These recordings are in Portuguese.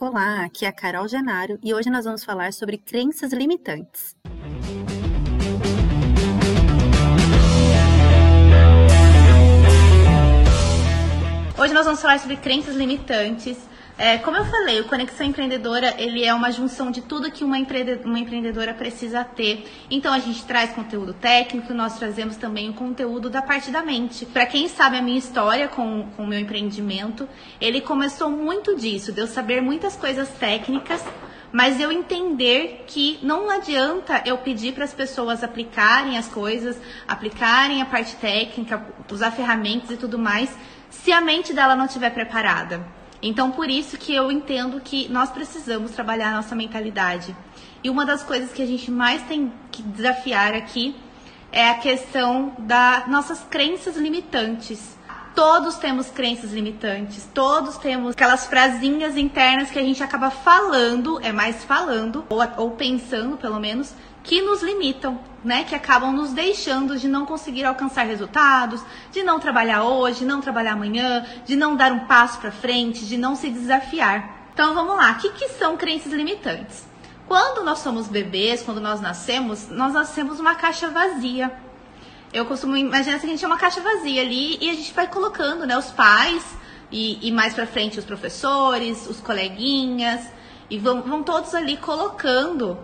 Olá, aqui é a Carol Genaro e hoje nós vamos falar sobre crenças limitantes. Hoje nós vamos falar sobre crenças limitantes. É, como eu falei, o Conexão Empreendedora ele é uma junção de tudo que uma, empreende uma empreendedora precisa ter. Então a gente traz conteúdo técnico, nós trazemos também o conteúdo da parte da mente. Para quem sabe a minha história com, com o meu empreendimento, ele começou muito disso, de eu saber muitas coisas técnicas, mas eu entender que não adianta eu pedir para as pessoas aplicarem as coisas, aplicarem a parte técnica, usar ferramentas e tudo mais, se a mente dela não estiver preparada. Então, por isso que eu entendo que nós precisamos trabalhar nossa mentalidade. E uma das coisas que a gente mais tem que desafiar aqui é a questão das nossas crenças limitantes. Todos temos crenças limitantes, todos temos aquelas frasinhas internas que a gente acaba falando, é mais falando, ou, ou pensando pelo menos, que nos limitam, né? Que acabam nos deixando de não conseguir alcançar resultados, de não trabalhar hoje, de não trabalhar amanhã, de não dar um passo para frente, de não se desafiar. Então vamos lá, o que, que são crenças limitantes? Quando nós somos bebês, quando nós nascemos, nós nascemos uma caixa vazia. Eu costumo imaginar que a gente é uma caixa vazia ali e a gente vai colocando, né, os pais e, e mais para frente os professores, os coleguinhas e vão, vão todos ali colocando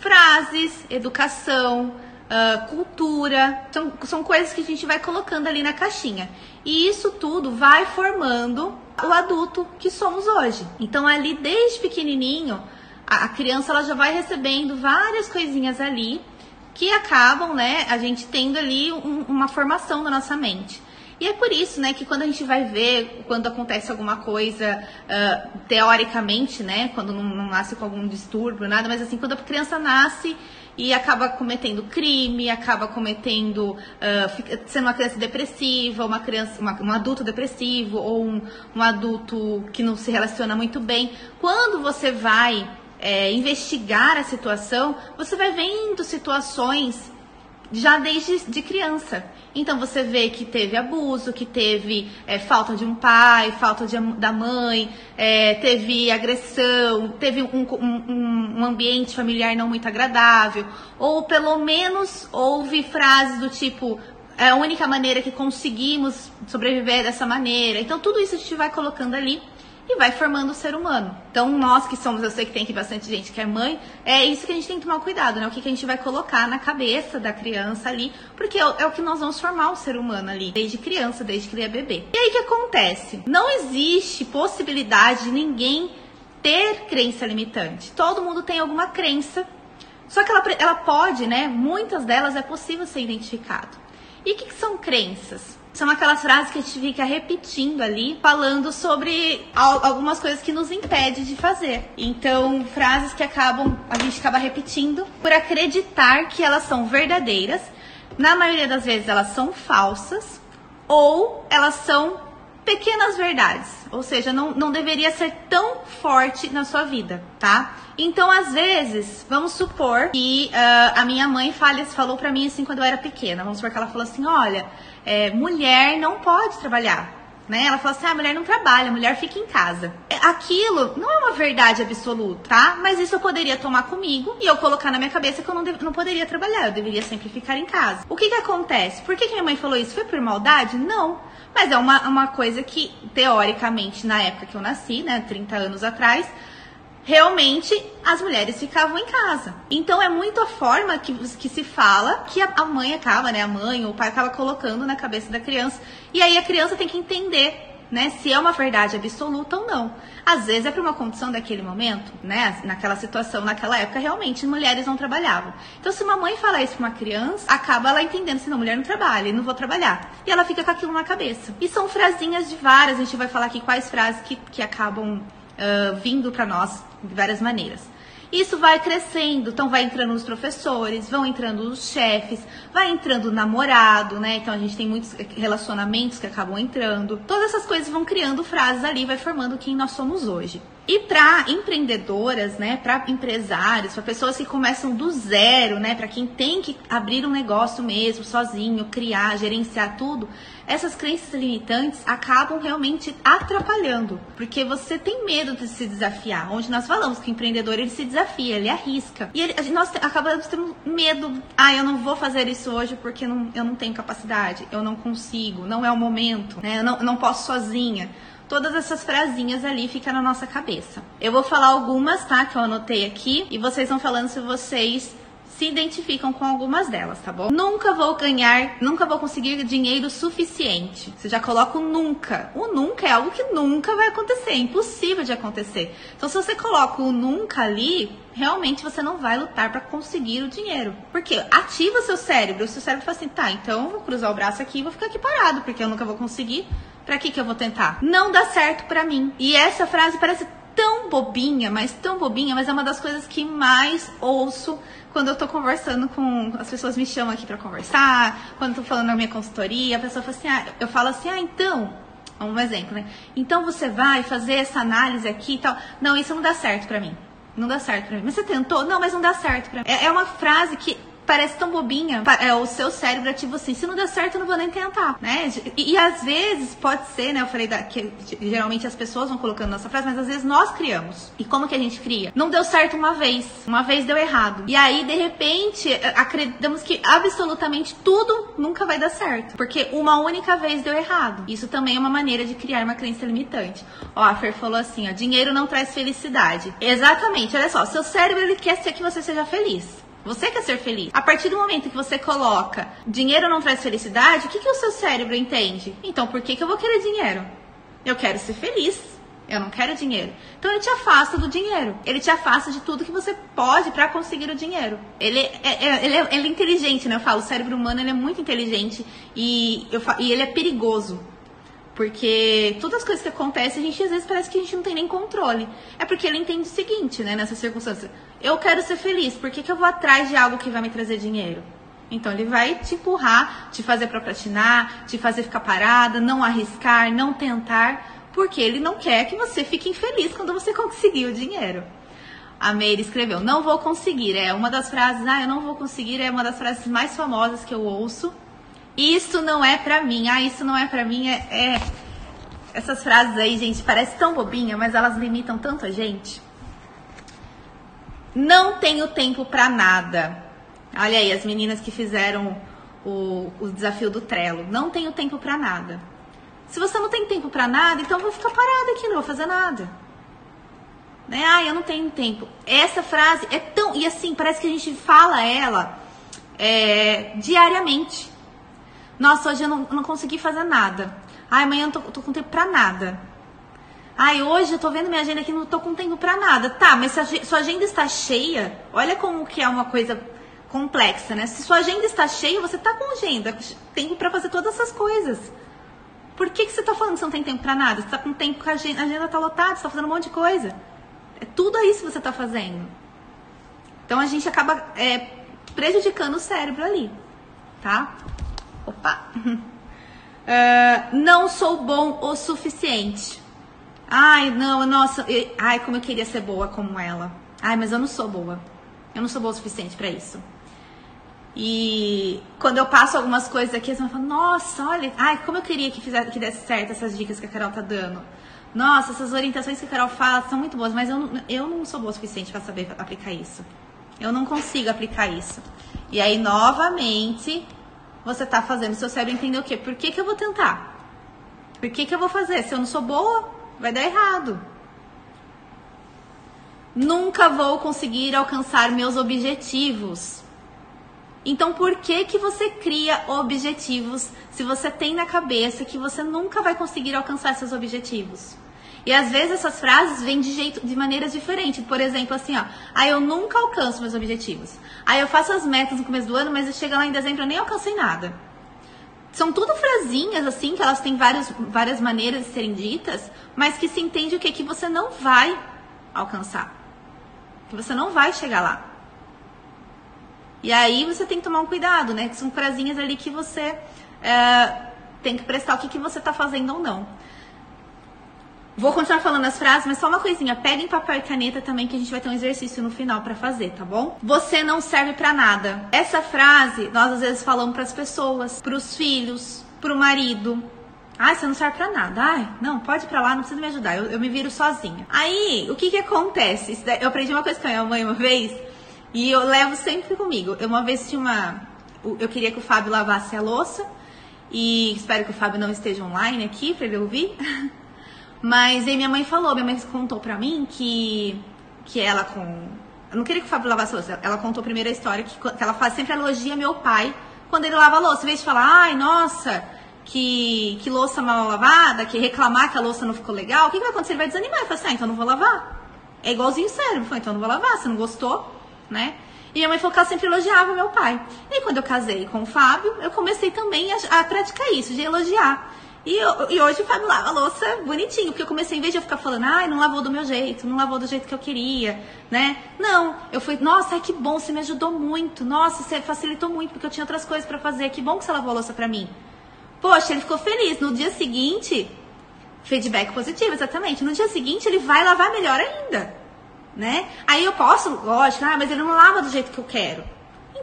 frases, educação, uh, cultura, são, são coisas que a gente vai colocando ali na caixinha. E isso tudo vai formando o adulto que somos hoje. Então, ali desde pequenininho, a, a criança ela já vai recebendo várias coisinhas ali que acabam, né, a gente tendo ali um, uma formação da nossa mente. E é por isso, né, que quando a gente vai ver, quando acontece alguma coisa, uh, teoricamente, né, quando não, não, nasce com algum distúrbio, nada, mas assim, quando a criança nasce e acaba cometendo crime, acaba cometendo, uh, sendo uma criança depressiva, uma criança, uma, um adulto depressivo, ou um, um adulto que não se relaciona muito bem, quando você vai é, investigar a situação, você vai vendo situações já desde de criança. Então você vê que teve abuso, que teve é, falta de um pai, falta de, da mãe, é, teve agressão, teve um, um, um, ambiente familiar não muito agradável, ou pelo menos houve frases do tipo é a única maneira que conseguimos sobreviver dessa maneira. Então tudo isso a gente vai colocando ali e vai formando o ser humano. Então, nós que somos, eu sei que tem aqui bastante gente que é mãe, é isso que a gente tem que tomar cuidado, né? O que, que a gente vai colocar na cabeça da criança ali, porque é, é o que nós vamos formar o ser humano ali, desde criança, desde que ele é bebê. E aí o que acontece? Não existe possibilidade de ninguém ter crença limitante. Todo mundo tem alguma crença, só que ela, ela pode, né? Muitas delas é possível ser identificado. E o que, que são crenças? São aquelas frases que a gente fica repetindo ali, falando sobre algumas coisas que nos impede de fazer. Então, frases que acabam, a gente acaba repetindo por acreditar que elas são verdadeiras. Na maioria das vezes elas são falsas ou elas são pequenas verdades, ou seja, não, não deveria ser tão forte na sua vida, tá? Então, às vezes, vamos supor que uh, a minha mãe falou para mim assim quando eu era pequena. Vamos supor que ela falou assim: olha, é, mulher não pode trabalhar. Né? Ela falou assim: ah, a mulher não trabalha, a mulher fica em casa. Aquilo não é uma verdade absoluta, tá? Mas isso eu poderia tomar comigo e eu colocar na minha cabeça que eu não, não poderia trabalhar, eu deveria sempre ficar em casa. O que que acontece? Por que, que minha mãe falou isso? Foi por maldade? Não. Mas é uma, uma coisa que, teoricamente, na época que eu nasci, né, 30 anos atrás, realmente as mulheres ficavam em casa. Então é muito a forma que, que se fala que a, mãe acaba, né? A mãe ou o pai acaba colocando na cabeça da criança. E aí a criança tem que entender né, se é uma verdade absoluta ou não. Às vezes é para uma condição daquele momento, né, naquela situação, naquela época, realmente mulheres não trabalhavam. Então, se uma mãe fala isso para uma criança, acaba ela entendendo se não, mulher não trabalha, não vou trabalhar. E ela fica com aquilo na cabeça. E são frasinhas de várias, a gente vai falar aqui quais frases que, que acabam uh, vindo para nós de várias maneiras. Isso vai crescendo, então vai entrando os professores, vão entrando os chefes, vai entrando o namorado, né? Então a gente tem muitos relacionamentos que acabam entrando. Todas essas coisas vão criando frases ali, vai formando quem nós somos hoje. E para empreendedoras, né, para empresários, para pessoas que começam do zero, né, para quem tem que abrir um negócio mesmo, sozinho, criar, gerenciar tudo, essas crenças limitantes acabam realmente atrapalhando, porque você tem medo de se desafiar. Onde nós falamos que o empreendedor ele se desafia, ele arrisca. E ele, nós acabamos tendo medo. Ah, eu não vou fazer isso hoje porque não, eu não tenho capacidade, eu não consigo, não é o momento, né? Eu não, eu não posso sozinha todas essas frasinhas ali ficam na nossa cabeça. Eu vou falar algumas, tá? Que eu anotei aqui e vocês vão falando se vocês se identificam com algumas delas, tá bom? Nunca vou ganhar, nunca vou conseguir dinheiro suficiente. Você já coloca o nunca. O nunca é algo que nunca vai acontecer, é impossível de acontecer. Então, se você coloca o nunca ali, realmente você não vai lutar para conseguir o dinheiro. Porque ativa seu cérebro. O seu cérebro fala assim: tá, então eu vou cruzar o braço aqui e vou ficar aqui parado, porque eu nunca vou conseguir. Pra que que eu vou tentar? Não dá certo pra mim. E essa frase parece tão bobinha, mas tão bobinha, mas é uma das coisas que mais ouço quando eu tô conversando com. As pessoas me chamam aqui para conversar, quando eu tô falando na minha consultoria, a pessoa fala assim, ah, eu falo assim, ah, então. Um exemplo, né? Então você vai fazer essa análise aqui e tal. Não, isso não dá certo pra mim. Não dá certo pra mim. Mas você tentou? Não, mas não dá certo pra mim. É, é uma frase que parece tão bobinha. É, o seu cérebro ativa assim, se não der certo, eu não vou nem tentar, né? E, e às vezes pode ser, né? Eu falei da, que geralmente as pessoas vão colocando nossa frase, mas às vezes nós criamos. E como que a gente cria? Não deu certo uma vez, uma vez deu errado. E aí, de repente, acreditamos que absolutamente tudo nunca vai dar certo. Porque uma única vez deu errado. Isso também é uma maneira de criar uma crença limitante. Ó, a Fer falou assim, ó, dinheiro não traz felicidade. Exatamente, olha só, seu cérebro ele quer ser que você seja feliz. Você quer ser feliz. A partir do momento que você coloca dinheiro não traz felicidade, o que, que o seu cérebro entende? Então, por que, que eu vou querer dinheiro? Eu quero ser feliz. Eu não quero dinheiro. Então ele te afasta do dinheiro. Ele te afasta de tudo que você pode para conseguir o dinheiro. Ele é, é, ele, é, ele é inteligente, né? Eu falo, o cérebro humano ele é muito inteligente e, eu, e ele é perigoso. Porque todas as coisas que acontecem, a gente às vezes parece que a gente não tem nem controle. É porque ele entende o seguinte, né, nessa circunstância. Eu quero ser feliz, por que, que eu vou atrás de algo que vai me trazer dinheiro? Então ele vai te empurrar, te fazer procrastinar, te fazer ficar parada, não arriscar, não tentar, porque ele não quer que você fique infeliz quando você conseguir o dinheiro. A Meire escreveu: Não vou conseguir. É uma das frases, ah, eu não vou conseguir, é uma das frases mais famosas que eu ouço isso não é pra mim. Ah, isso não é pra mim. É, é... Essas frases aí, gente, parece tão bobinha, mas elas limitam tanto a gente. Não tenho tempo pra nada. Olha aí, as meninas que fizeram o, o desafio do Trello. Não tenho tempo pra nada. Se você não tem tempo pra nada, então eu vou ficar parada aqui, não vou fazer nada. Né? Ah, eu não tenho tempo. Essa frase é tão. E assim, parece que a gente fala ela é, diariamente. Nossa, hoje eu não, não consegui fazer nada. Ai, amanhã eu tô, tô com tempo pra nada. Ai, hoje eu tô vendo minha agenda aqui, não tô com tempo pra nada. Tá, mas se a, sua agenda está cheia, olha como que é uma coisa complexa, né? Se sua agenda está cheia, você tá com agenda, tempo para fazer todas essas coisas. Por que, que você tá falando que você não tem tempo pra nada? Você tá com tempo que a agenda, a agenda tá lotada, você tá fazendo um monte de coisa. É tudo isso que você tá fazendo. Então a gente acaba é, prejudicando o cérebro ali, tá? Opa! Uh, não sou bom o suficiente. Ai, não, nossa, eu, ai, como eu queria ser boa como ela. Ai, mas eu não sou boa. Eu não sou boa o suficiente para isso. E quando eu passo algumas coisas aqui, você fala, nossa, olha, ai, como eu queria que, fizesse, que desse certo essas dicas que a Carol tá dando. Nossa, essas orientações que a Carol fala são muito boas, mas eu, eu não sou boa o suficiente para saber aplicar isso. Eu não consigo aplicar isso. E aí, novamente, você está fazendo seu cérebro entender o quê? Por que, que eu vou tentar? Por que, que eu vou fazer? Se eu não sou boa, vai dar errado. Nunca vou conseguir alcançar meus objetivos. Então, por que que você cria objetivos se você tem na cabeça que você nunca vai conseguir alcançar seus objetivos? E às vezes essas frases vêm de jeito, de maneiras diferentes. Por exemplo, assim, ó, aí eu nunca alcanço meus objetivos. Aí eu faço as metas no começo do ano, mas chega lá em dezembro eu nem alcancei nada. São tudo frasinhas, assim, que elas têm vários, várias maneiras de serem ditas, mas que se entende o que? Que você não vai alcançar. que você não vai chegar lá. E aí você tem que tomar um cuidado, né? Que são frasinhas ali que você é, tem que prestar o que, que você está fazendo ou não. Vou continuar falando as frases, mas só uma coisinha. Peguem papel e caneta também, que a gente vai ter um exercício no final para fazer, tá bom? Você não serve para nada. Essa frase nós às vezes falamos para as pessoas, para os filhos, para o marido. Ai, você não serve pra nada. Ai, não, pode ir pra lá, não precisa me ajudar. Eu, eu me viro sozinha. Aí, o que que acontece? Eu aprendi uma coisa com a minha mãe uma vez e eu levo sempre comigo. Eu uma vez tinha uma. Eu queria que o Fábio lavasse a louça. E espero que o Fábio não esteja online aqui pra ele ouvir. Mas aí minha mãe falou, minha mãe contou pra mim que, que ela com. Eu não queria que o Fábio lavasse louça. Ela contou primeiro a história que, que ela faz, sempre elogia meu pai quando ele lava louça. Em vez de falar, ai, nossa, que, que louça mal lavada, que reclamar que a louça não ficou legal, o que, que vai acontecer? Ele vai desanimar e falar assim, ah, então não vou lavar. É igualzinho o cérebro. Falou, então não vou lavar, você não gostou, né? E minha mãe falou que ela sempre elogiava meu pai. E quando eu casei com o Fábio, eu comecei também a, a praticar isso, de elogiar. E, e, hoje o Fábio lava a louça bonitinho, porque eu comecei, em vez de eu ficar falando, ai, não lavou do meu jeito, não lavou do jeito que eu queria, né? Não, eu fui, nossa, ai, que bom, você me ajudou muito, nossa, você facilitou muito, porque eu tinha outras coisas para fazer, que bom que você lavou a louça pra mim. Poxa, ele ficou feliz. No dia seguinte, feedback positivo, exatamente. No dia seguinte, ele vai lavar melhor ainda, né? Aí eu posso, lógico, ah, mas ele não lava do jeito que eu quero.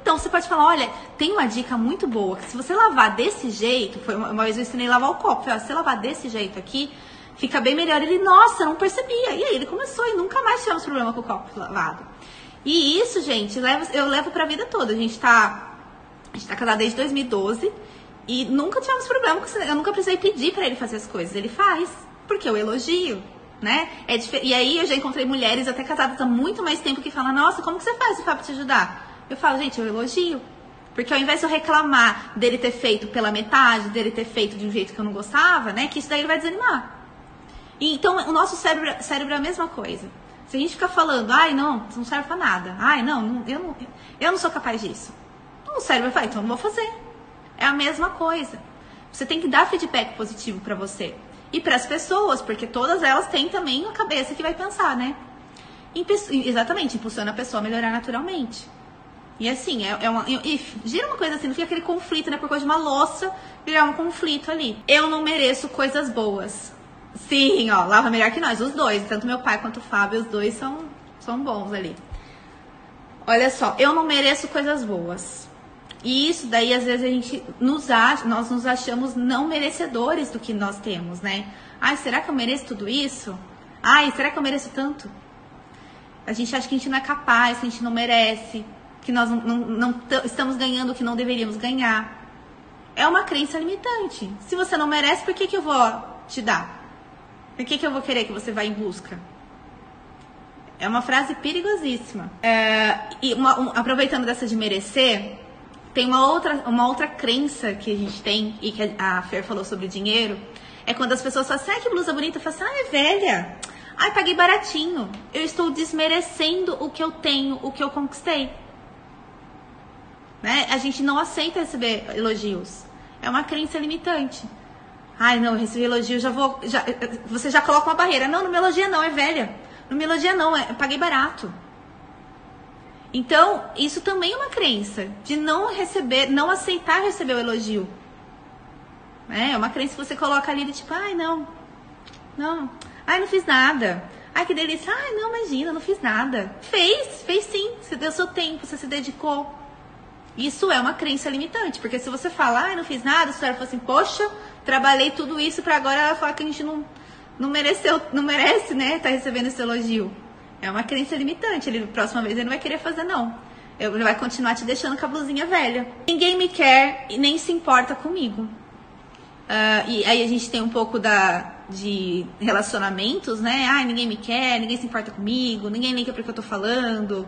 Então você pode falar, olha, tem uma dica muito boa, que se você lavar desse jeito, foi uma, vez eu ensinei a lavar o copo, falei, se você lavar desse jeito aqui, fica bem melhor. Ele, nossa, não percebia. E aí ele começou e nunca mais tivemos problema com o copo lavado. E isso, gente, eu levo pra vida toda. A gente tá, a gente tá casado desde 2012. E nunca tivemos problema com. Eu nunca precisei pedir para ele fazer as coisas. Ele faz, porque eu elogio, né? É E aí eu já encontrei mulheres até casadas há muito mais tempo que falam, nossa, como que você faz o Fábio te ajudar? Eu falo, gente, eu elogio. Porque ao invés de eu reclamar dele ter feito pela metade, dele ter feito de um jeito que eu não gostava, né? Que isso daí ele vai desanimar. E, então, o nosso cérebro, cérebro é a mesma coisa. Se a gente ficar falando, ai, não, isso não serve pra nada. Ai, não, eu não, eu não sou capaz disso. O cérebro vai, então eu não vou fazer. É a mesma coisa. Você tem que dar feedback positivo para você. E para as pessoas, porque todas elas têm também uma cabeça que vai pensar, né? Exatamente, impulsiona a pessoa a melhorar naturalmente. E assim, é, é uma. E, gira uma coisa assim, não fica aquele conflito, né? Por causa de uma louça, virar um conflito ali. Eu não mereço coisas boas. Sim, ó, lava melhor que nós, os dois. Tanto meu pai quanto o Fábio, os dois são, são bons ali. Olha só, eu não mereço coisas boas. E isso daí, às vezes, a gente nos acha, nós nos achamos não merecedores do que nós temos, né? Ai, será que eu mereço tudo isso? Ai, será que eu mereço tanto? A gente acha que a gente não é capaz, que a gente não merece, que nós não, não, não estamos ganhando o que não deveríamos ganhar. É uma crença limitante. Se você não merece, por que, que eu vou te dar? Por que, que eu vou querer que você vá em busca? É uma frase perigosíssima. É, e uma, um, aproveitando dessa de merecer, tem uma outra, uma outra crença que a gente tem, e que a Fer falou sobre dinheiro, é quando as pessoas falam assim, ah, que blusa bonita, eu falo assim, ah, é velha. Ai, paguei baratinho. Eu estou desmerecendo o que eu tenho, o que eu conquistei. Né? A gente não aceita receber elogios. É uma crença limitante. Ai, não, eu recebi elogio, já vou. Já, você já coloca uma barreira. Não, não me elogia, não, é velha. Não me elogia, não, é, paguei barato. Então, isso também é uma crença de não receber, não aceitar receber o elogio. É, é uma crença que você coloca ali de tipo, ai, não, não, ai, não fiz nada. Ai, que delícia. Ai, não, imagina, não fiz nada. Fez, fez sim. Você deu seu tempo, você se dedicou. Isso é uma crença limitante, porque se você falar, ai, não fiz nada, você fala assim, poxa, trabalhei tudo isso para agora falar que a gente não, não mereceu, não merece, né, tá recebendo esse elogio. É uma crença limitante. Ele, próxima vez, ele não vai querer fazer, não. Ele vai continuar te deixando com a blusinha velha. Ninguém me quer e nem se importa comigo. Uh, e aí a gente tem um pouco da, de relacionamentos, né? Ah, ninguém me quer, ninguém se importa comigo, ninguém liga o que eu tô falando.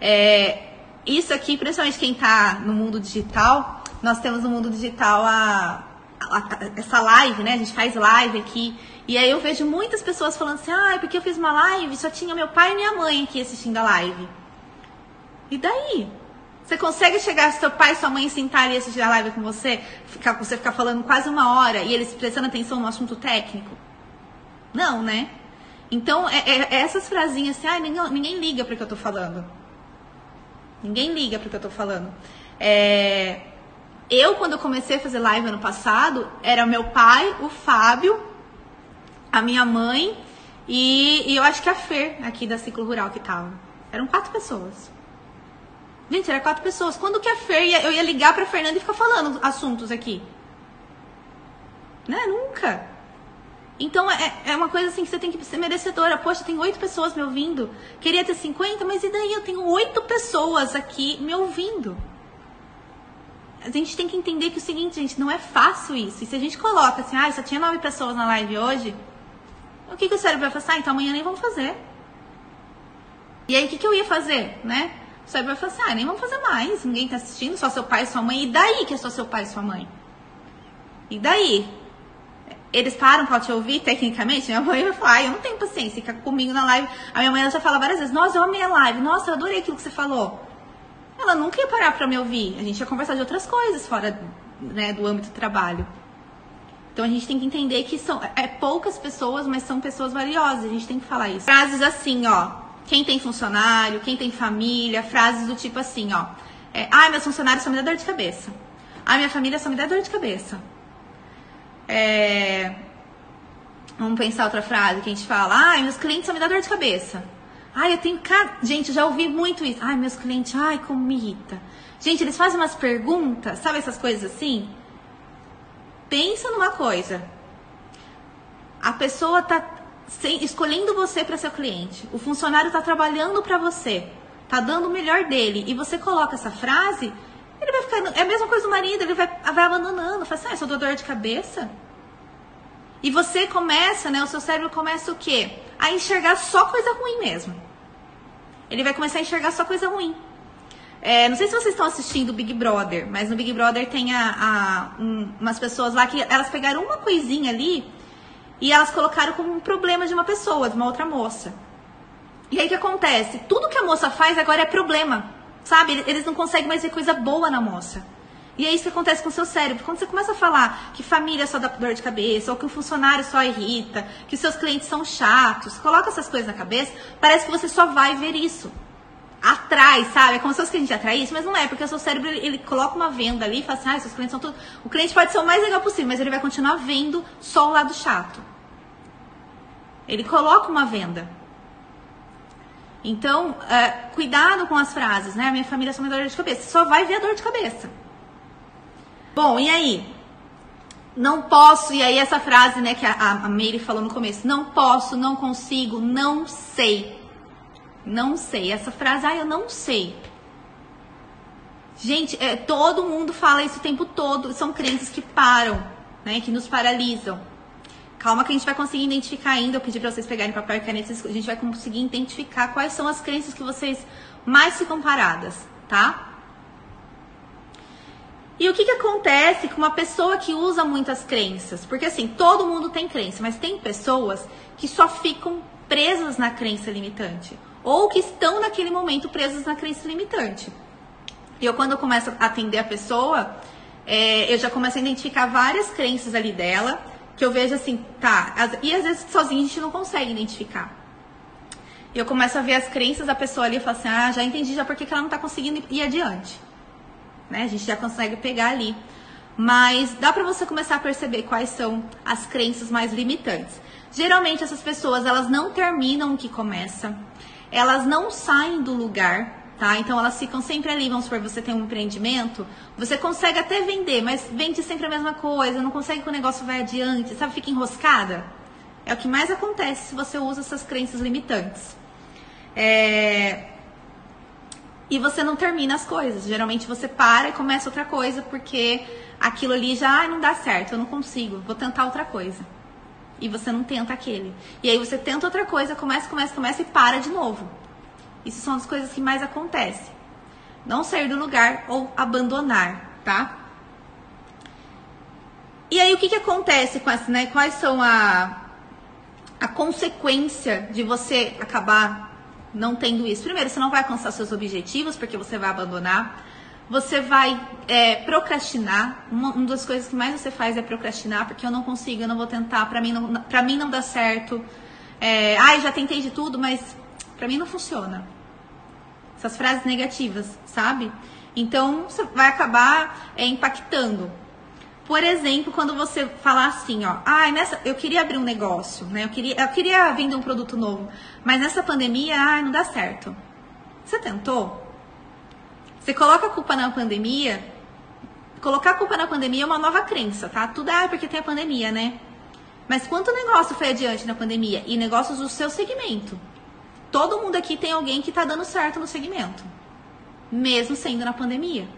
É, isso aqui, principalmente quem tá no mundo digital, nós temos no mundo digital a, a, a, essa live, né? A gente faz live aqui. E aí eu vejo muitas pessoas falando assim, ah, porque eu fiz uma live, só tinha meu pai e minha mãe aqui assistindo a live. E daí? Você consegue chegar seu pai e sua mãe sentar e assistir a live com você? Ficar, você ficar falando quase uma hora e eles prestando atenção no assunto técnico? Não, né? Então, é, é, é essas frasinhas assim, ah, ninguém, ninguém liga para o que eu tô falando. Ninguém liga para o que eu tô falando. É, eu, quando eu comecei a fazer live ano passado, era meu pai, o Fábio, a minha mãe e, e eu acho que a Fer, aqui da Ciclo Rural, que tava. Eram quatro pessoas. Gente, era quatro pessoas. Quando que a Fer ia, eu ia ligar pra Fernanda e ficar falando assuntos aqui? Né? Nunca. Então é, é uma coisa assim que você tem que ser merecedora. Poxa, tem oito pessoas me ouvindo. Queria ter 50, mas e daí? Eu tenho oito pessoas aqui me ouvindo. A gente tem que entender que é o seguinte, gente, não é fácil isso. E se a gente coloca assim, ah, só tinha nove pessoas na live hoje, o que, que o cérebro vai fazer? Ah, então amanhã nem vamos fazer. E aí o que, que eu ia fazer, né? O cérebro vai falar assim, ah, nem vamos fazer mais. Ninguém tá assistindo, só seu pai e sua mãe. E daí que é só seu pai e sua mãe? E daí? Eles param pra te ouvir tecnicamente? Minha mãe vai falar, ah, eu não tenho paciência, fica comigo na live. A minha mãe já fala várias vezes, nossa, eu amei a live, nossa, eu adorei aquilo que você falou. Ela nunca ia parar pra me ouvir. A gente ia conversar de outras coisas fora né, do âmbito do trabalho. Então a gente tem que entender que são é poucas pessoas, mas são pessoas valiosas. A gente tem que falar isso. Frases assim, ó. Quem tem funcionário, quem tem família, frases do tipo assim, ó. É, Ai, meus funcionários só me dá dor de cabeça. Ai, minha família só me dá dor de cabeça. É... Vamos pensar outra frase que a gente fala. Ai, meus clientes só me dá dor de cabeça. Ai, eu tenho. Gente, já ouvi muito isso. Ai, meus clientes, ai, como me irrita. Gente, eles fazem umas perguntas, sabe essas coisas assim? Pensa numa coisa. A pessoa tá escolhendo você para ser cliente. O funcionário tá trabalhando para você. Tá dando o melhor dele. E você coloca essa frase, ele vai ficar. É a mesma coisa do marido, ele vai, vai abandonando. Fala assim, ah, só dou dor de cabeça. E você começa, né? O seu cérebro começa o quê? A enxergar só coisa ruim mesmo ele vai começar a enxergar só coisa ruim. É, não sei se vocês estão assistindo Big Brother, mas no Big Brother tem a, a um, umas pessoas lá que elas pegaram uma coisinha ali e elas colocaram como um problema de uma pessoa, de uma outra moça. E aí o que acontece? Tudo que a moça faz agora é problema, sabe? Eles não conseguem mais ver coisa boa na moça. E é isso que acontece com o seu cérebro. Quando você começa a falar que família só dá dor de cabeça, ou que o funcionário só irrita, que os seus clientes são chatos, coloca essas coisas na cabeça, parece que você só vai ver isso. Atrás, sabe? É como se fosse que a gente atrai isso, mas não é, porque o seu cérebro ele coloca uma venda ali e fala assim: ah, seus clientes são tudo. O cliente pode ser o mais legal possível, mas ele vai continuar vendo só o lado chato. Ele coloca uma venda. Então, uh, cuidado com as frases, né? A minha família é só me dor de cabeça. Só vai ver a dor de cabeça. Bom, e aí? Não posso, e aí essa frase, né, que a, a Meire falou no começo, não posso, não consigo, não sei. Não sei. Essa frase, ah, eu não sei. Gente, é, todo mundo fala isso o tempo todo. São crenças que param, né? Que nos paralisam. Calma que a gente vai conseguir identificar ainda. Eu pedi para vocês pegarem papel e caneta. A gente vai conseguir identificar quais são as crenças que vocês mais ficam paradas, tá? E o que, que acontece com uma pessoa que usa muitas crenças? Porque assim, todo mundo tem crença, mas tem pessoas que só ficam presas na crença limitante. Ou que estão naquele momento presas na crença limitante. E eu, quando eu começo a atender a pessoa, é, eu já começo a identificar várias crenças ali dela, que eu vejo assim, tá. E às vezes sozinho a gente não consegue identificar. E eu começo a ver as crenças da pessoa ali e falo assim, ah, já entendi já porque que ela não tá conseguindo ir adiante né? A gente já consegue pegar ali. Mas dá para você começar a perceber quais são as crenças mais limitantes. Geralmente essas pessoas, elas não terminam o que começa. Elas não saem do lugar, tá? Então elas ficam sempre ali, vamos supor, você tem um empreendimento, você consegue até vender, mas vende sempre a mesma coisa, não consegue que o negócio vai adiante, sabe? Fica enroscada. É o que mais acontece se você usa essas crenças limitantes. É, e você não termina as coisas. Geralmente você para e começa outra coisa porque aquilo ali já ah, não dá certo, eu não consigo, vou tentar outra coisa. E você não tenta aquele. E aí você tenta outra coisa, começa, começa, começa e para de novo. Isso são as coisas que mais acontecem. Não sair do lugar ou abandonar, tá? E aí o que, que acontece com essa, né? Quais são a, a consequência de você acabar não tendo isso. Primeiro, você não vai alcançar seus objetivos, porque você vai abandonar. Você vai é, procrastinar. Uma, uma, das coisas que mais você faz é procrastinar, porque eu não consigo, eu não vou tentar, pra mim não, pra mim não dá certo. É, Ai, já tentei de tudo, mas pra mim não funciona. Essas frases negativas, sabe? Então, você vai acabar é, impactando. Por exemplo, quando você falar assim, ó, ai, nessa, eu queria abrir um negócio, né? Eu queria, eu queria vender um produto novo, mas nessa pandemia, ai, não dá certo. Você tentou? Você coloca a culpa na pandemia? Colocar a culpa na pandemia é uma nova crença, tá? Tudo é porque tem a pandemia, né? Mas quanto negócio foi adiante na pandemia? E negócios do seu segmento. Todo mundo aqui tem alguém que tá dando certo no segmento mesmo sendo na pandemia.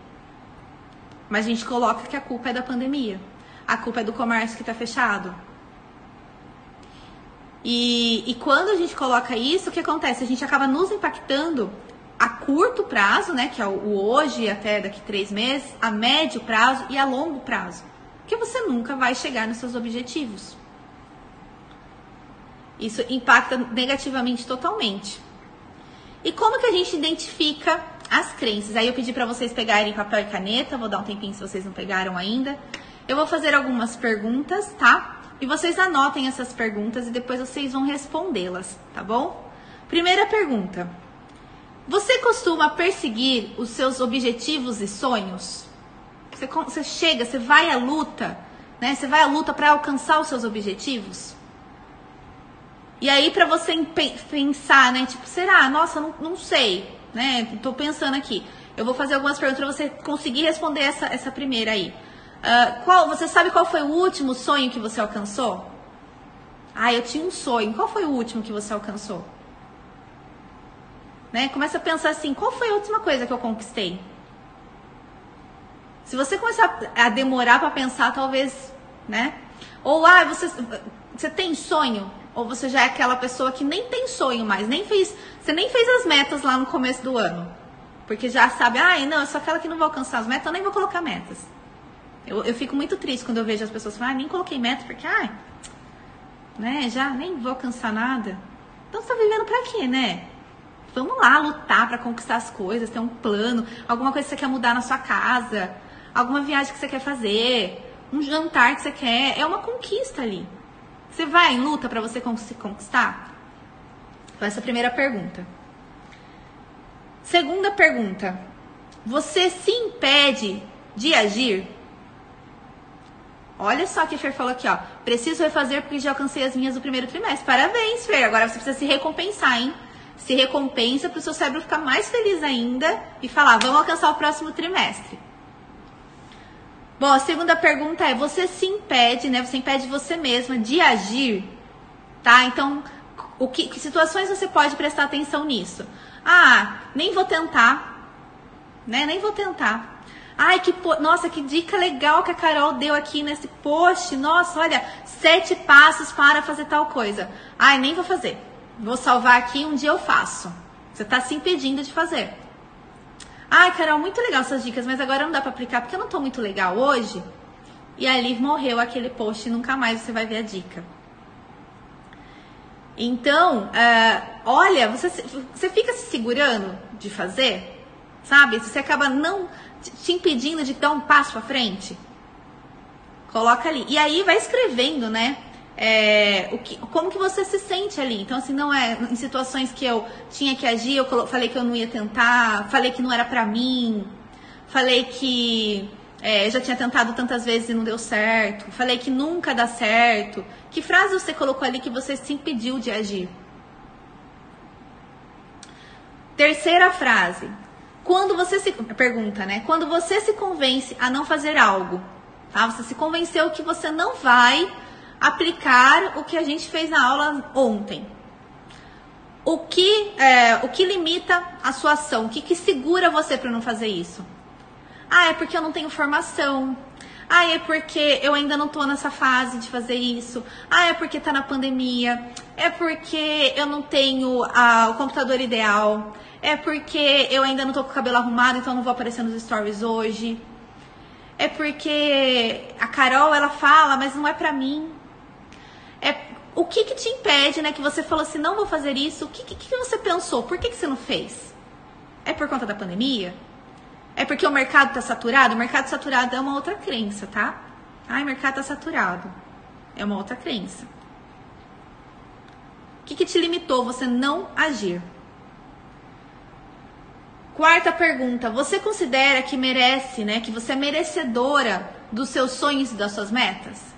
Mas a gente coloca que a culpa é da pandemia. A culpa é do comércio que está fechado. E, e quando a gente coloca isso, o que acontece? A gente acaba nos impactando a curto prazo, né, que é o hoje até daqui três meses, a médio prazo e a longo prazo. Porque você nunca vai chegar nos seus objetivos. Isso impacta negativamente totalmente. E como que a gente identifica as crenças. Aí eu pedi para vocês pegarem papel e caneta, vou dar um tempinho se vocês não pegaram ainda. Eu vou fazer algumas perguntas, tá? E vocês anotem essas perguntas e depois vocês vão respondê-las, tá bom? Primeira pergunta: Você costuma perseguir os seus objetivos e sonhos? Você, você chega, você vai à luta, né? Você vai à luta para alcançar os seus objetivos? E aí, para você pensar, né? Tipo, será? Nossa, não, não sei né? Tô pensando aqui. Eu vou fazer algumas perguntas para você conseguir responder essa, essa primeira aí. Uh, qual, você sabe qual foi o último sonho que você alcançou? Ah, eu tinha um sonho. Qual foi o último que você alcançou? Né? Começa a pensar assim, qual foi a última coisa que eu conquistei? Se você começar a demorar para pensar, talvez, né? Ou ah, você, você tem sonho? Ou você já é aquela pessoa que nem tem sonho mais, nem fez, você nem fez as metas lá no começo do ano. Porque já sabe, ah, não, eu sou aquela que não vou alcançar as metas, eu nem vou colocar metas. Eu, eu fico muito triste quando eu vejo as pessoas falarem, ah, nem coloquei meta, porque, ah, né, já nem vou alcançar nada. Então você tá vivendo pra quê, né? Vamos lá lutar para conquistar as coisas, ter um plano, alguma coisa que você quer mudar na sua casa, alguma viagem que você quer fazer, um jantar que você quer, é uma conquista ali. Você vai em luta para você se conquistar? Essa é a primeira pergunta. Segunda pergunta. Você se impede de agir? Olha só que a Fer falou aqui, ó. Preciso refazer porque já alcancei as minhas do primeiro trimestre. Parabéns, Fer. Agora você precisa se recompensar, hein? Se recompensa para o seu cérebro ficar mais feliz ainda e falar, vamos alcançar o próximo trimestre. Bom, a segunda pergunta é: você se impede, né? Você impede você mesma de agir, tá? Então, o que, que situações você pode prestar atenção nisso? Ah, nem vou tentar, né? Nem vou tentar. Ai, que nossa, que dica legal que a Carol deu aqui nesse post. Nossa, olha, sete passos para fazer tal coisa. Ai, nem vou fazer. Vou salvar aqui, um dia eu faço. Você está se impedindo de fazer. Ai, Carol, muito legal essas dicas, mas agora não dá para aplicar porque eu não tô muito legal hoje. E ali morreu aquele post e nunca mais você vai ver a dica. Então, uh, olha, você, você fica se segurando de fazer, sabe? Você acaba não te impedindo de dar um passo à frente. Coloca ali. E aí vai escrevendo, né? É, o que, como que você se sente ali. Então, assim, não é em situações que eu tinha que agir, eu falei que eu não ia tentar, falei que não era pra mim, falei que é, já tinha tentado tantas vezes e não deu certo, falei que nunca dá certo. Que frase você colocou ali que você se impediu de agir? Terceira frase. Quando você se pergunta, né? Quando você se convence a não fazer algo, tá? Você se convenceu que você não vai aplicar o que a gente fez na aula ontem. O que, é, o que limita a sua ação? O que, que segura você para não fazer isso? Ah, é porque eu não tenho formação. Ah, é porque eu ainda não estou nessa fase de fazer isso. Ah, é porque está na pandemia. É porque eu não tenho ah, o computador ideal. É porque eu ainda não estou com o cabelo arrumado, então não vou aparecer nos stories hoje. É porque a Carol, ela fala, mas não é pra mim. É, o que, que te impede, né? Que você falou assim, não vou fazer isso. O que, que, que você pensou? Por que, que você não fez? É por conta da pandemia? É porque o mercado está saturado? O mercado saturado é uma outra crença, tá? Ai, o mercado está saturado. É uma outra crença. que, que te limitou você não agir? Quarta pergunta: você considera que merece, né? Que você é merecedora dos seus sonhos e das suas metas?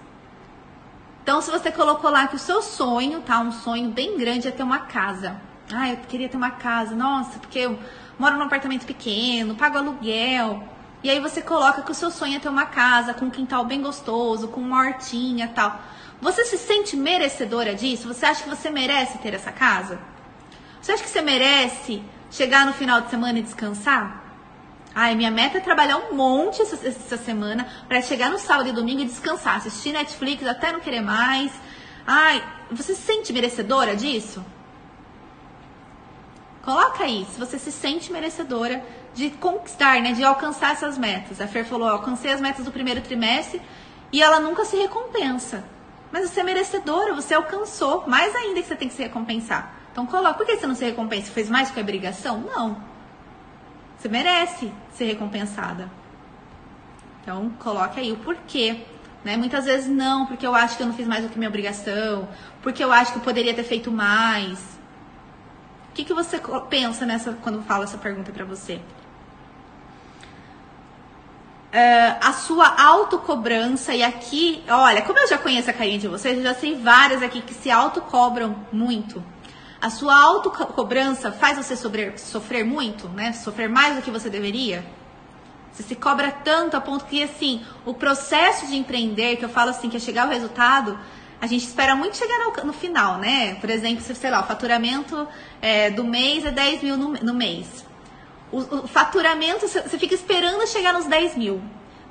Então, se você colocou lá que o seu sonho, tá? Um sonho bem grande é ter uma casa. Ah, eu queria ter uma casa. Nossa, porque eu moro num apartamento pequeno, pago aluguel. E aí você coloca que o seu sonho é ter uma casa com um quintal bem gostoso, com uma hortinha tal. Você se sente merecedora disso? Você acha que você merece ter essa casa? Você acha que você merece chegar no final de semana e descansar? Ai, minha meta é trabalhar um monte essa, essa semana para chegar no sábado e domingo e descansar, assistir Netflix até não querer mais. Ai, você se sente merecedora disso? Coloca aí, se você se sente merecedora de conquistar, né, de alcançar essas metas. A Fer falou, alcancei as metas do primeiro trimestre e ela nunca se recompensa. Mas você é merecedora, você alcançou, mais ainda que você tem que se recompensar. Então coloca, por que você não se recompensa? Fez mais que a obrigação? Não. Você merece ser recompensada. Então coloque aí o porquê. Né? Muitas vezes não, porque eu acho que eu não fiz mais do que minha obrigação, porque eu acho que eu poderia ter feito mais. O que, que você pensa nessa quando fala essa pergunta para você? Uh, a sua autocobrança, e aqui, olha, como eu já conheço a carinha de vocês, eu já sei várias aqui que se autocobram muito. A sua autocobrança faz você sofrer, sofrer muito, né? Sofrer mais do que você deveria. Você se cobra tanto a ponto que, assim, o processo de empreender, que eu falo assim, que é chegar ao resultado, a gente espera muito chegar no, no final, né? Por exemplo, se, sei lá, o faturamento é, do mês é 10 mil no, no mês. O, o faturamento, você fica esperando chegar nos 10 mil.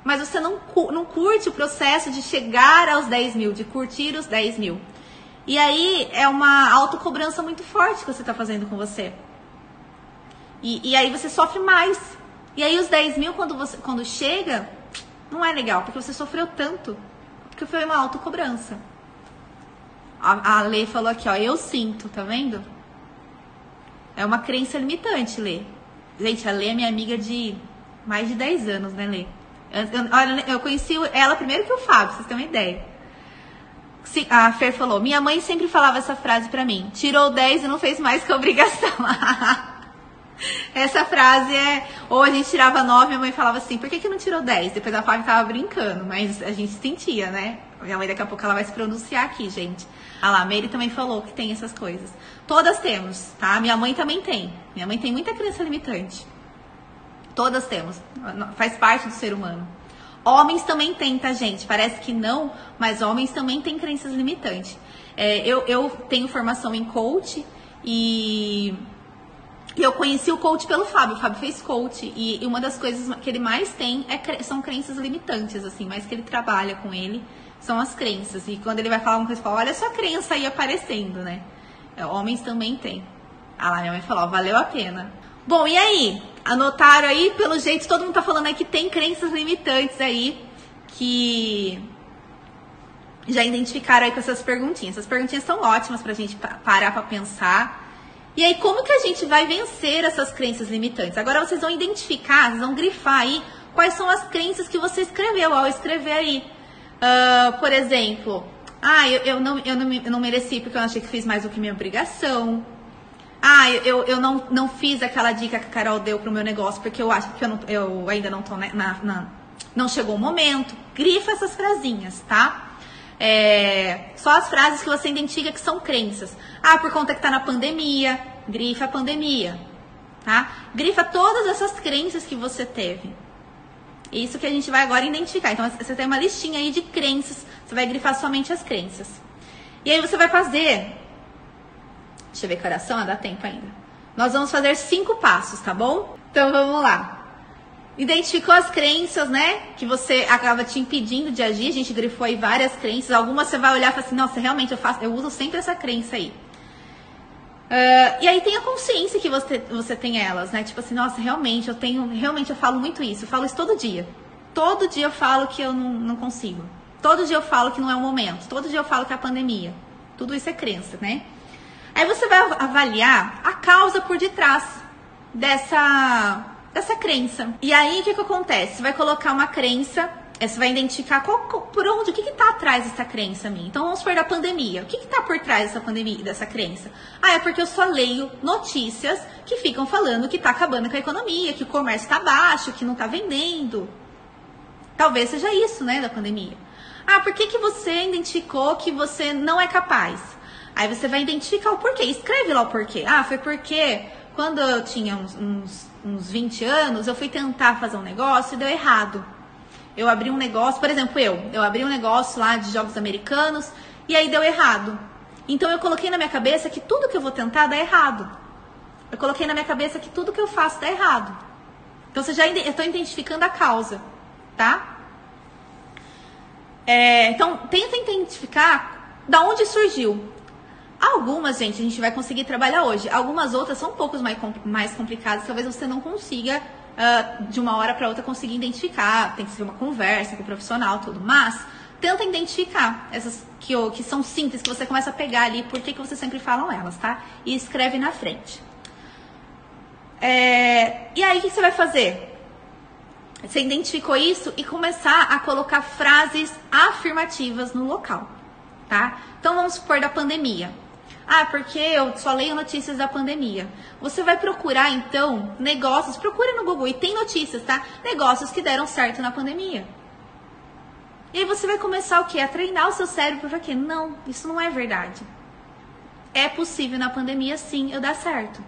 Mas você não, não curte o processo de chegar aos 10 mil, de curtir os 10 mil. E aí é uma autocobrança muito forte que você está fazendo com você. E, e, aí você sofre mais. E aí os 10 mil, quando, você, quando chega, não é legal, porque você sofreu tanto. Porque foi uma autocobrança. A, a Lê falou aqui, ó, eu sinto, tá vendo? É uma crença limitante, Lê. Gente, a Lê é minha amiga de mais de 10 anos, né, Lê? Eu, eu, eu conheci ela primeiro que o Fábio, vocês têm uma ideia a Fer falou, minha mãe sempre falava essa frase para mim, tirou 10 e não fez mais que obrigação. essa frase é, ou a gente tirava 9, minha mãe falava assim, por que, que não tirou 10? Depois a Fábio tava brincando, mas a gente sentia, né? Minha mãe daqui a pouco ela vai se pronunciar aqui, gente. Ah lá, a Mary também falou que tem essas coisas. Todas temos, tá? Minha mãe também tem. Minha mãe tem muita crença limitante. Todas temos. Faz parte do ser humano. Homens também têm, tá, gente? Parece que não, mas homens também têm crenças limitantes. É, eu, eu tenho formação em coach e eu conheci o coach pelo Fábio. O Fábio fez coach e, uma das coisas que ele mais tem é, são crenças limitantes, assim, mais que ele trabalha com ele são as crenças. E quando ele vai falar uma coisa, fala, olha sua crença aí aparecendo, né? É, homens também têm. Ah lá, minha mãe falou, valeu a pena. Bom, e aí? Anotaram aí? Pelo jeito, todo mundo tá falando aí que tem crenças limitantes aí que já identificaram aí com essas perguntinhas. Essas perguntinhas são ótimas pra gente parar pra pensar. E aí, como que a gente vai vencer essas crenças limitantes? Agora vocês vão identificar, vocês vão grifar aí quais são as crenças que você escreveu ao escrever aí. Uh, por exemplo, ah, eu, eu, não, eu, não, eu não mereci porque eu achei que fiz mais do que minha obrigação. Ah, eu, eu não, não fiz aquela dica que a Carol deu pro meu negócio porque eu acho que eu, não, eu ainda não tô na, na, Não chegou o momento. Grifa essas frasinhas, tá? É, só as frases que você identifica que são crenças. Ah, por conta que tá na pandemia, grifa a pandemia, tá? Grifa todas essas crenças que você teve. Isso que a gente vai agora identificar. Então, você tem uma listinha aí de crenças, você vai grifar somente as crenças. E aí você vai fazer Deixa eu ver que oração, ah, dá tempo ainda. Nós vamos fazer cinco passos, tá bom? Então vamos lá. Identificou as crenças, né? Que você acaba te impedindo de agir. A gente grifou aí várias crenças. Algumas você vai olhar e falar assim, nossa, realmente eu faço, eu uso sempre essa crença aí. Uh, e aí tem a consciência que você, você tem elas, né? Tipo assim, nossa, realmente eu tenho, realmente eu falo muito isso, eu falo isso todo dia. Todo dia eu falo que eu não, não consigo. Todo dia eu falo que não é o momento. Todo dia eu falo que é a pandemia. Tudo isso é crença, né? Aí você vai avaliar a causa por detrás dessa, dessa crença. E aí o que, que acontece? Você vai colocar uma crença é, você vai identificar qual, por onde, o que está atrás dessa crença minha. Então vamos supor da pandemia. O que está por trás dessa pandemia, dessa crença? Ah, é porque eu só leio notícias que ficam falando que está acabando com a economia, que o comércio está baixo, que não está vendendo. Talvez seja isso, né, da pandemia. Ah, por que, que você identificou que você não é capaz? Aí você vai identificar o porquê. Escreve lá o porquê. Ah, foi porque quando eu tinha uns, uns, uns 20 anos, eu fui tentar fazer um negócio e deu errado. Eu abri um negócio, por exemplo, eu, eu abri um negócio lá de jogos americanos e aí deu errado. Então eu coloquei na minha cabeça que tudo que eu vou tentar dá errado. Eu coloquei na minha cabeça que tudo que eu faço dá errado. Então você já estou identificando a causa, tá? É, então tenta identificar da onde surgiu. Algumas, gente, a gente vai conseguir trabalhar hoje. Algumas outras são um pouco mais, mais complicadas. Talvez você não consiga uh, de uma hora para outra conseguir identificar, tem que ser uma conversa com o profissional, tudo, mas tenta identificar essas que, que são simples, que você começa a pegar ali, por que, você sempre falam elas, tá? E escreve na frente. É, e aí, o que você vai fazer? Você identificou isso e começar a colocar frases afirmativas no local, tá? Então, vamos supor da pandemia. Ah, porque eu só leio notícias da pandemia. Você vai procurar então negócios, procure no Google e tem notícias, tá? Negócios que deram certo na pandemia. E aí você vai começar o quê? A treinar o seu cérebro para quê? Não, isso não é verdade. É possível na pandemia sim eu dar certo.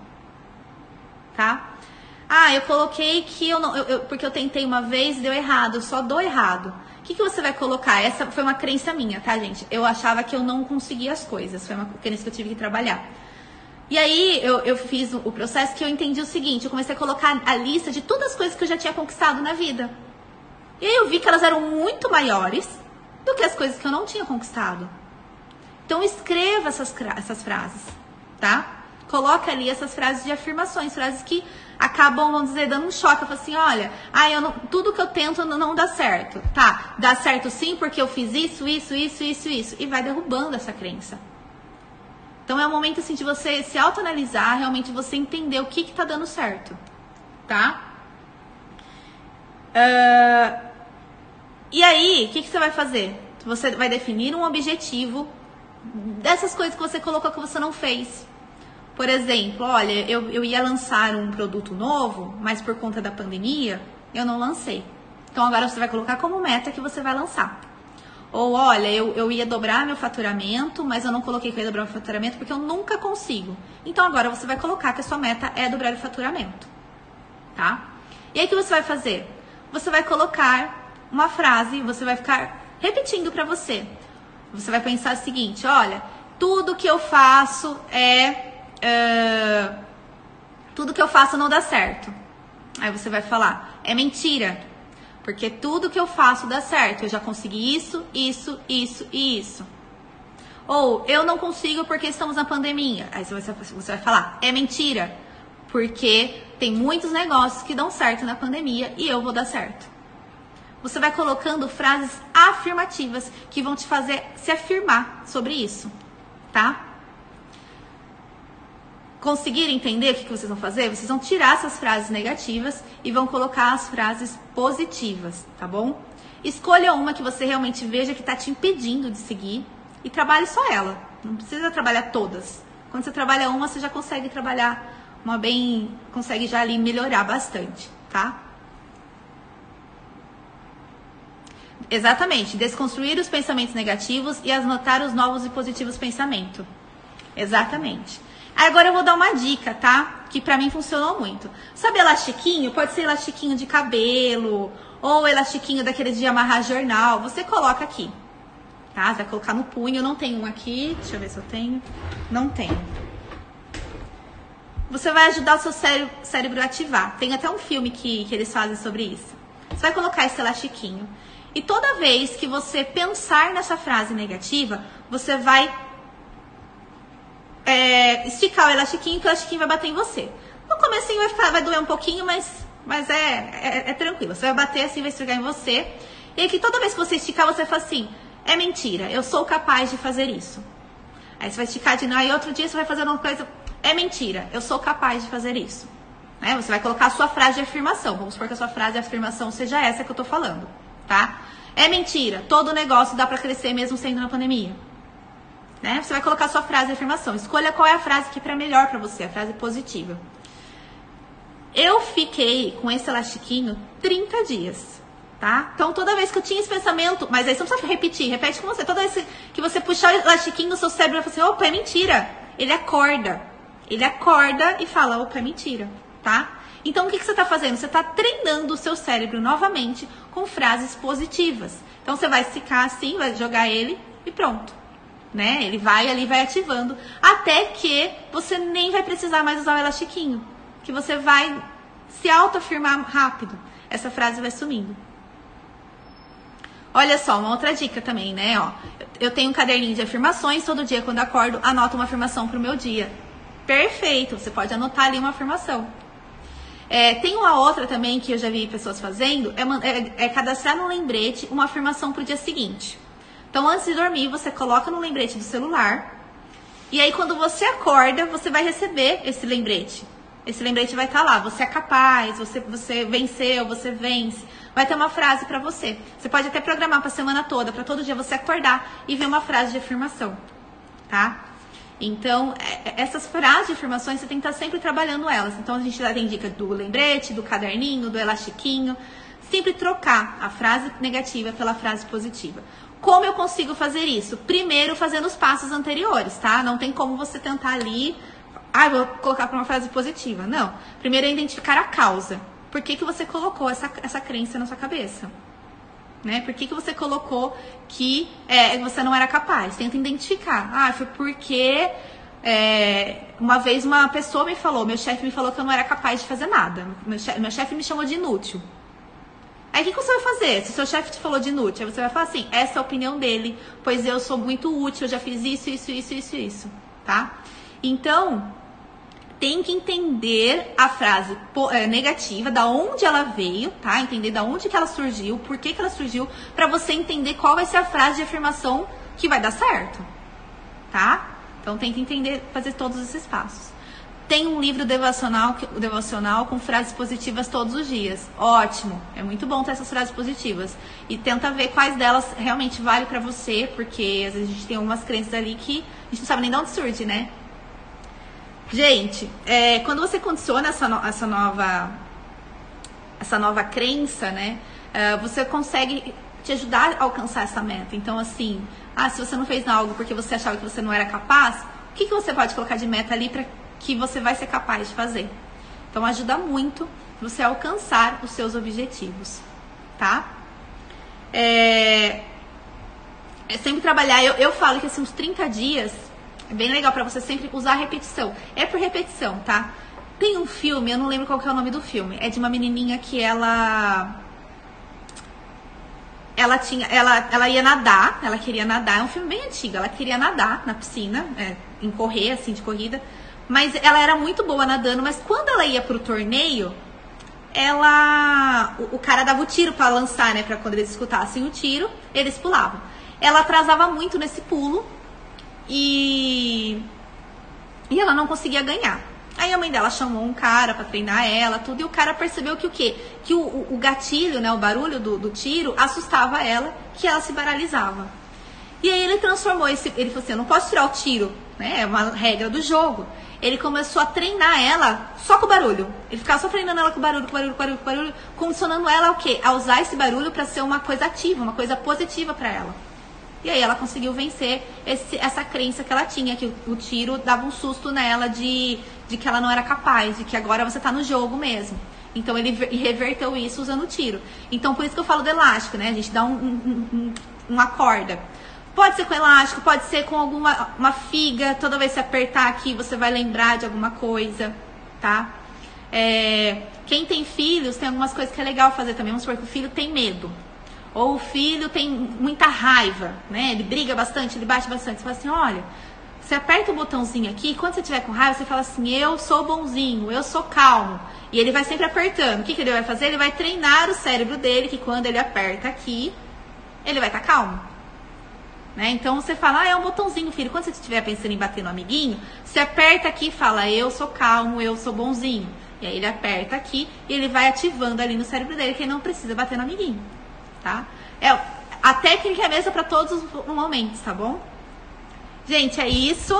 Tá? Ah, eu coloquei que eu não. Eu, eu, porque eu tentei uma vez e deu errado, eu só dou errado. O que, que você vai colocar? Essa foi uma crença minha, tá, gente? Eu achava que eu não conseguia as coisas. Foi uma crença que eu tive que trabalhar. E aí eu, eu fiz o processo que eu entendi o seguinte: eu comecei a colocar a lista de todas as coisas que eu já tinha conquistado na vida. E aí eu vi que elas eram muito maiores do que as coisas que eu não tinha conquistado. Então escreva essas, essas frases, tá? Coloca ali essas frases de afirmações, frases que acabam, vamos dizer, dando um choque. Eu falo assim, olha, ah, eu não, tudo que eu tento não, não dá certo. Tá, dá certo sim porque eu fiz isso, isso, isso, isso, isso. E vai derrubando essa crença. Então é o momento assim de você se autoanalisar, realmente você entender o que que tá dando certo, tá? Uh, e aí, o que, que você vai fazer? Você vai definir um objetivo dessas coisas que você colocou que você não fez. Por exemplo, olha, eu, eu ia lançar um produto novo, mas por conta da pandemia, eu não lancei. Então agora você vai colocar como meta que você vai lançar. Ou olha, eu, eu ia dobrar meu faturamento, mas eu não coloquei que eu ia dobrar meu faturamento porque eu nunca consigo. Então agora você vai colocar que a sua meta é dobrar o faturamento. Tá? E aí o que você vai fazer? Você vai colocar uma frase, você vai ficar repetindo para você. Você vai pensar o seguinte: olha, tudo que eu faço é uh, tudo que eu faço não dá certo. Aí você vai falar, é mentira. Porque tudo que eu faço dá certo. Eu já consegui isso, isso, isso e isso. Ou eu não consigo porque estamos na pandemia. Aí você você vai falar, é mentira. Porque tem muitos negócios que dão certo na pandemia e eu vou dar certo. Você vai colocando frases afirmativas que vão te fazer se afirmar sobre isso, tá? Conseguir entender o que, vocês vão fazer, vocês vão tirar essas frases negativas e vão colocar as frases positivas, tá bom? Escolha uma que você realmente veja que está te impedindo de seguir e trabalhe só ela. Não precisa trabalhar todas. Quando você trabalha uma, você já consegue trabalhar uma bem, consegue já ali melhorar bastante, tá? Exatamente, desconstruir os pensamentos negativos e anotar os novos e positivos pensamentos. Exatamente. Agora eu vou dar uma dica, tá? Que pra mim funcionou muito. Sabe elastiquinho? Pode ser elastiquinho de cabelo ou elastiquinho daqueles de amarrar jornal. Você coloca aqui, tá? Você vai colocar no punho. Eu não tenho um aqui. Deixa eu ver se eu tenho. Não tenho. Você vai ajudar o seu cérebro, cérebro a ativar. Tem até um filme que, que eles fazem sobre isso. Você vai colocar esse elastiquinho. E toda vez que você pensar nessa frase negativa, você vai é, esticar o elastiquinho, que o elastiquinho vai bater em você. No começo vai, vai doer um pouquinho, mas, mas é, é, é, tranquilo. Você vai bater assim, vai estragar em você. E aqui toda vez que você esticar, você fala assim, é mentira, eu sou capaz de fazer isso. Aí você vai esticar de novo, aí outro dia você vai fazer uma coisa, é mentira, eu sou capaz de fazer isso. Né? Você vai colocar a sua frase de afirmação. Vamos supor que a sua frase de afirmação seja essa que eu tô falando, tá? É mentira. Todo negócio dá para crescer mesmo sendo na pandemia. Né? Você vai colocar sua frase de afirmação. Escolha qual é a frase que é melhor para você, a frase positiva. Eu fiquei com esse elastiquinho 30 dias, tá? Então toda vez que eu tinha esse pensamento, mas aí você não precisa repetir, repete com você. Toda vez que você puxar o elastiquinho no seu cérebro, vai falar assim, opa, é mentira. Ele acorda. Ele acorda e fala, opa, é mentira, tá? Então o que, que você está fazendo? Você está treinando o seu cérebro novamente com frases positivas. Então você vai ficar assim, vai jogar ele e pronto. Né? Ele vai ali, vai ativando, até que você nem vai precisar mais usar o elastiquinho que você vai se autoafirmar rápido. Essa frase vai sumindo. Olha só, uma outra dica também, né? Ó, eu tenho um caderninho de afirmações, todo dia quando acordo, anoto uma afirmação para o meu dia. Perfeito, você pode anotar ali uma afirmação. É, tem uma outra também que eu já vi pessoas fazendo, é, é, é cadastrar no lembrete uma afirmação para o dia seguinte. Então, antes de dormir, você coloca no lembrete do celular, e aí quando você acorda, você vai receber esse lembrete. Esse lembrete vai estar tá lá. Você é capaz, você, você venceu, você vence. Vai ter uma frase para você. Você pode até programar para a semana toda, para todo dia você acordar e ver uma frase de afirmação, tá? Então, é, é, essas frases de afirmações você tem que estar sempre trabalhando elas. Então, a gente já tem dica do lembrete, do caderninho, do elastiquinho. Sempre trocar a frase negativa pela frase positiva. Como eu consigo fazer isso? Primeiro, fazendo os passos anteriores, tá? Não tem como você tentar ali ah, vou colocar para uma frase positiva. Não. Primeiro é identificar a causa. Por que, que você colocou essa, essa crença na sua cabeça? Né? Por que, que você colocou que é, você não era capaz? Tenta identificar. Ah, foi porque é, uma vez uma pessoa me falou, meu chefe me falou que eu não era capaz de fazer nada. Meu chefe, meu chefe me chamou de inútil. Aí o que, que, você vai fazer? Se seu chefe te falou de inútil, aí você vai falar assim, essa é a opinião dele, pois eu sou muito útil, eu já fiz isso, isso, isso, isso, isso, tá? Então, tem que entender a frase é, negativa, da onde ela veio, tá? Entender da onde que ela surgiu, por que, que ela surgiu, para você entender qual vai ser a frase de afirmação que vai dar certo, tá? Então tem que entender, fazer todos esses passos. Tem um livro devocional, devocional com frases positivas todos os dias. Ótimo, é muito bom ter essas frases positivas. E tenta ver quais delas realmente vale para você, porque às vezes a gente tem algumas crenças ali que a gente não sabe nem de onde surge, né? Gente, é, quando você condiciona essa, no, essa nova essa nova crença, né? Uh, você consegue te ajudar a alcançar essa meta. Então, assim, ah, se você não fez algo porque você achava que você não era capaz, o que, que você pode colocar de meta ali que você vai ser capaz de fazer? Então, ajuda muito você alcançar os seus objetivos, tá? É, é sempre trabalhar. Eu, eu falo que assim, uns 30 dias é bem legal para você sempre usar repetição. É por repetição, tá? Tem um filme, eu não lembro qual é o nome do filme. É de uma menininha que ela ela tinha, ela, ela ia nadar, ela queria nadar, é um filme bem antigo, ela queria nadar na piscina, é, em correr, assim, de corrida, mas ela era muito boa nadando, mas quando ela ia pro torneio, ela, o, o cara dava o tiro para lançar, né, para quando eles escutassem o tiro, eles pulavam. Ela atrasava muito nesse pulo, e, e ela não conseguia ganhar. Aí a mãe dela chamou um cara para treinar ela, tudo, e o cara percebeu que o quê? Que o, o, gatilho, né, o barulho do, do tiro, assustava ela, que ela se paralisava. E aí ele transformou esse. Ele falou assim: eu não posso tirar o tiro, né? É uma regra do jogo. Ele começou a treinar ela só com barulho. Ele ficava só treinando ela com barulho, com barulho, com barulho, com barulho, condicionando ela o quê? A usar esse barulho para ser uma coisa ativa, uma coisa positiva para ela. E aí ela conseguiu vencer esse, essa crença que ela tinha, que o, o, tiro dava um susto nela de, de que ela não era capaz, de que agora você tá no jogo mesmo. Então ele reverteu isso usando o tiro. Então por isso que eu falo do elástico, né? A gente dá um, um, um, uma corda. Pode ser com elástico, pode ser com alguma uma figa. Toda vez que apertar aqui, você vai lembrar de alguma coisa, tá? É, quem tem filhos, tem algumas coisas que é legal fazer também. Vamos supor que o filho tem medo. Ou o filho tem muita raiva, né? Ele briga bastante, ele bate bastante. Você fala assim, olha, você aperta o botãozinho aqui, quando você tiver com raiva, você fala assim, eu sou bonzinho, eu sou calmo. E ele vai sempre apertando. O que, que ele vai fazer? Ele vai treinar o cérebro dele, que quando ele aperta aqui, ele vai estar tá calmo. Né? Então você fala, ah, é um botãozinho, filho. Quando você estiver pensando em bater no amiguinho, você aperta aqui e fala, eu sou calmo, eu sou bonzinho. E aí ele aperta aqui e ele vai ativando ali no cérebro dele que ele não precisa bater no amiguinho tá? É, A técnica é a mesma para todos os momentos, tá bom? Gente, é isso.